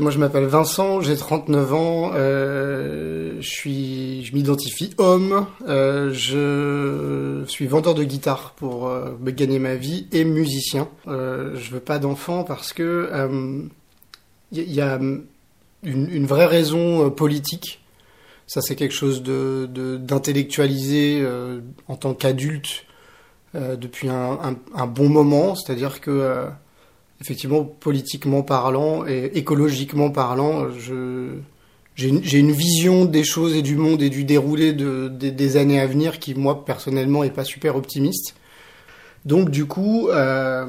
Moi, je m'appelle Vincent, j'ai 39 ans, euh, je suis, je m'identifie homme, euh, je suis vendeur de guitare pour euh, gagner ma vie et musicien. Euh, je veux pas d'enfant parce que il y, a une, vraie raison politique. Ça, c'est quelque chose de, d'intellectualisé en tant qu'adulte depuis un, bon moment. C'est-à-dire que effectivement, politiquement parlant et écologiquement parlant, je, j'ai une, vision des choses et du monde et du déroulé de, de, des années à venir qui, moi, personnellement, est pas super optimiste. Donc, du coup, euh,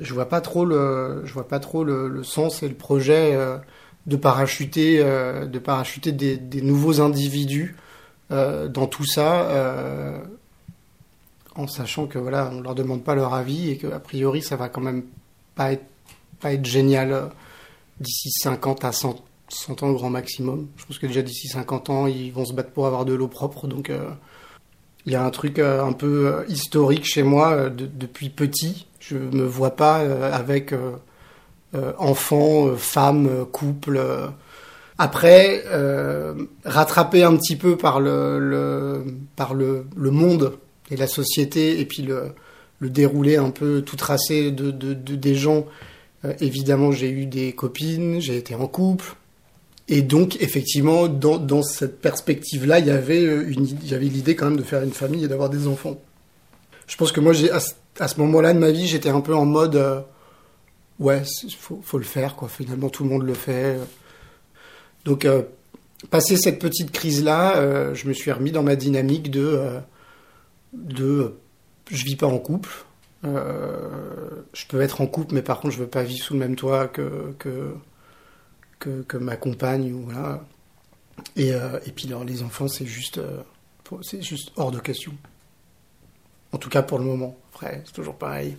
je vois pas trop le, je vois pas trop le, sens et le projet euh, de parachuter, euh, de parachuter des, des, nouveaux individus dans tout ça, en sachant que voilà, on leur demande pas leur avis et que a priori, ça va quand même pas être, pas être génial euh, d'ici 50 à 100, 100 ans grand maximum. Je pense que déjà d'ici 50 ans, ils vont se battre pour avoir de l'eau propre. Donc euh, il y a un truc euh, un peu historique chez moi de, depuis petit. Je me vois pas avec enfants, femmes, couple. Après, rattrapé un petit peu par le, le par le, le monde et la société et puis le, le déroulé un peu tout tracé de, de, de des gens. Euh, évidemment, j'ai eu des copines, j'ai été en couple. Et donc, effectivement, dans, dans cette perspective-là, il y avait une, il y avait l'idée quand même de faire une famille et d'avoir des enfants. Je pense que moi, j'ai, à, ce moment-là de ma vie, j'étais un peu en mode, euh, ouais, faut, faut le faire, quoi. Finalement, tout le monde le fait. Donc, euh, passé cette petite crise-là, euh, je me suis remis dans ma dynamique de, euh, de je vis pas en couple. Euh, je peux être en couple, mais par contre, je veux pas vivre sous le même toit que que que, ma compagne ou voilà. Et, euh, et puis les enfants, c'est juste euh, c'est juste hors de question. En tout cas pour le moment. Après, c'est toujours pareil.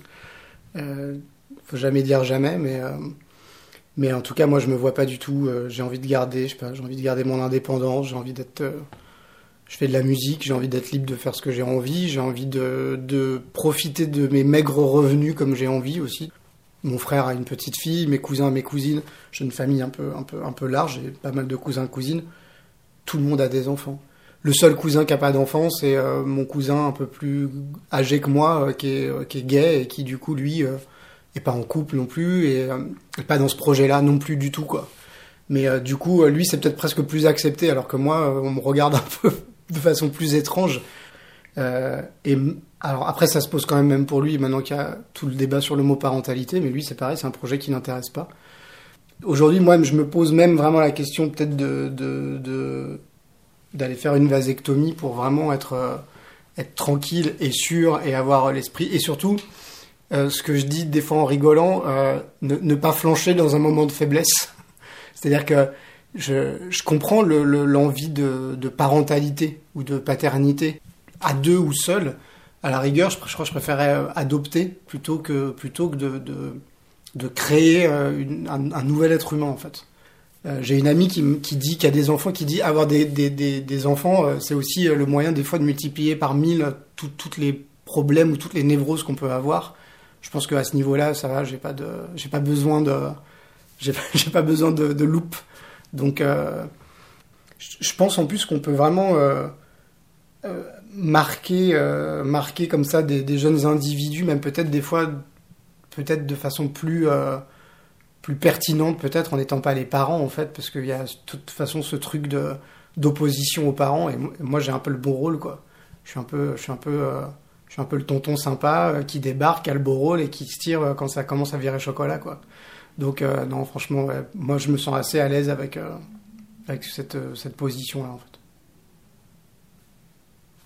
Euh, faut jamais dire jamais, mais mais en tout cas, moi, je me vois pas du tout. J'ai envie de garder, je sais pas, j'ai envie de garder mon indépendance. J'ai envie d'être je fais de la musique, j'ai envie d'être libre de faire ce que j'ai envie, j'ai envie de, de, profiter de mes maigres revenus comme j'ai envie aussi. Mon frère a une petite fille, mes cousins, mes cousines, j'ai une famille un peu, un peu, un peu large, j'ai pas mal de cousins, cousines. Tout le monde a des enfants. Le seul cousin qui a pas d'enfant, c'est euh, mon cousin un peu plus âgé que moi, euh, qui, est, euh, qui est gay et qui du coup lui est pas en couple non plus et est pas dans ce projet-là non plus du tout quoi. Mais du coup, lui, c'est peut-être presque plus accepté, alors que moi, on me regarde un peu de façon plus étrange. Euh, et alors après, ça se pose quand même même pour lui, maintenant qu'il y a tout le débat sur le mot parentalité, mais lui, c'est pareil, c'est un projet qui n'intéresse pas. Aujourd'hui, moi, je me pose même vraiment la question peut-être de, d'aller faire une vasectomie pour vraiment être euh, être tranquille et sûr et avoir l'esprit et surtout euh, ce que je dis des fois en rigolant, ne pas flancher dans un moment de faiblesse. C'est-à-dire que je, comprends l'envie le, le, de, parentalité ou de paternité à deux ou seul. À la rigueur, je, crois que je préférerais adopter plutôt que, plutôt que de, créer une, un, nouvel être humain en fait. Euh, J'ai une amie qui, qui dit qu'il y a des enfants qui dit avoir des, enfants, euh, c'est aussi le moyen des fois de multiplier par mille toutes les problèmes ou toutes les névroses qu'on peut avoir. Je pense qu'à ce niveau-là, ça va. J'ai pas pas besoin de, j'ai pas besoin de, de loupe. Donc, euh, je pense en plus qu'on peut vraiment euh, euh, marquer, marquer comme ça des, des jeunes individus, même peut-être des fois, peut-être de façon plus, plus pertinente, peut-être en n'étant pas les parents en fait, parce qu'il y a de toute façon ce truc de d'opposition aux parents. Et moi, j'ai un peu le bon rôle, quoi. Je suis un peu, je suis un peu, je suis un peu le tonton sympa qui débarque, a le beau rôle et qui se tire quand ça commence à virer chocolat, quoi. Donc euh, non, franchement, moi je me sens assez à l'aise avec, euh, avec cette, cette position-là en fait.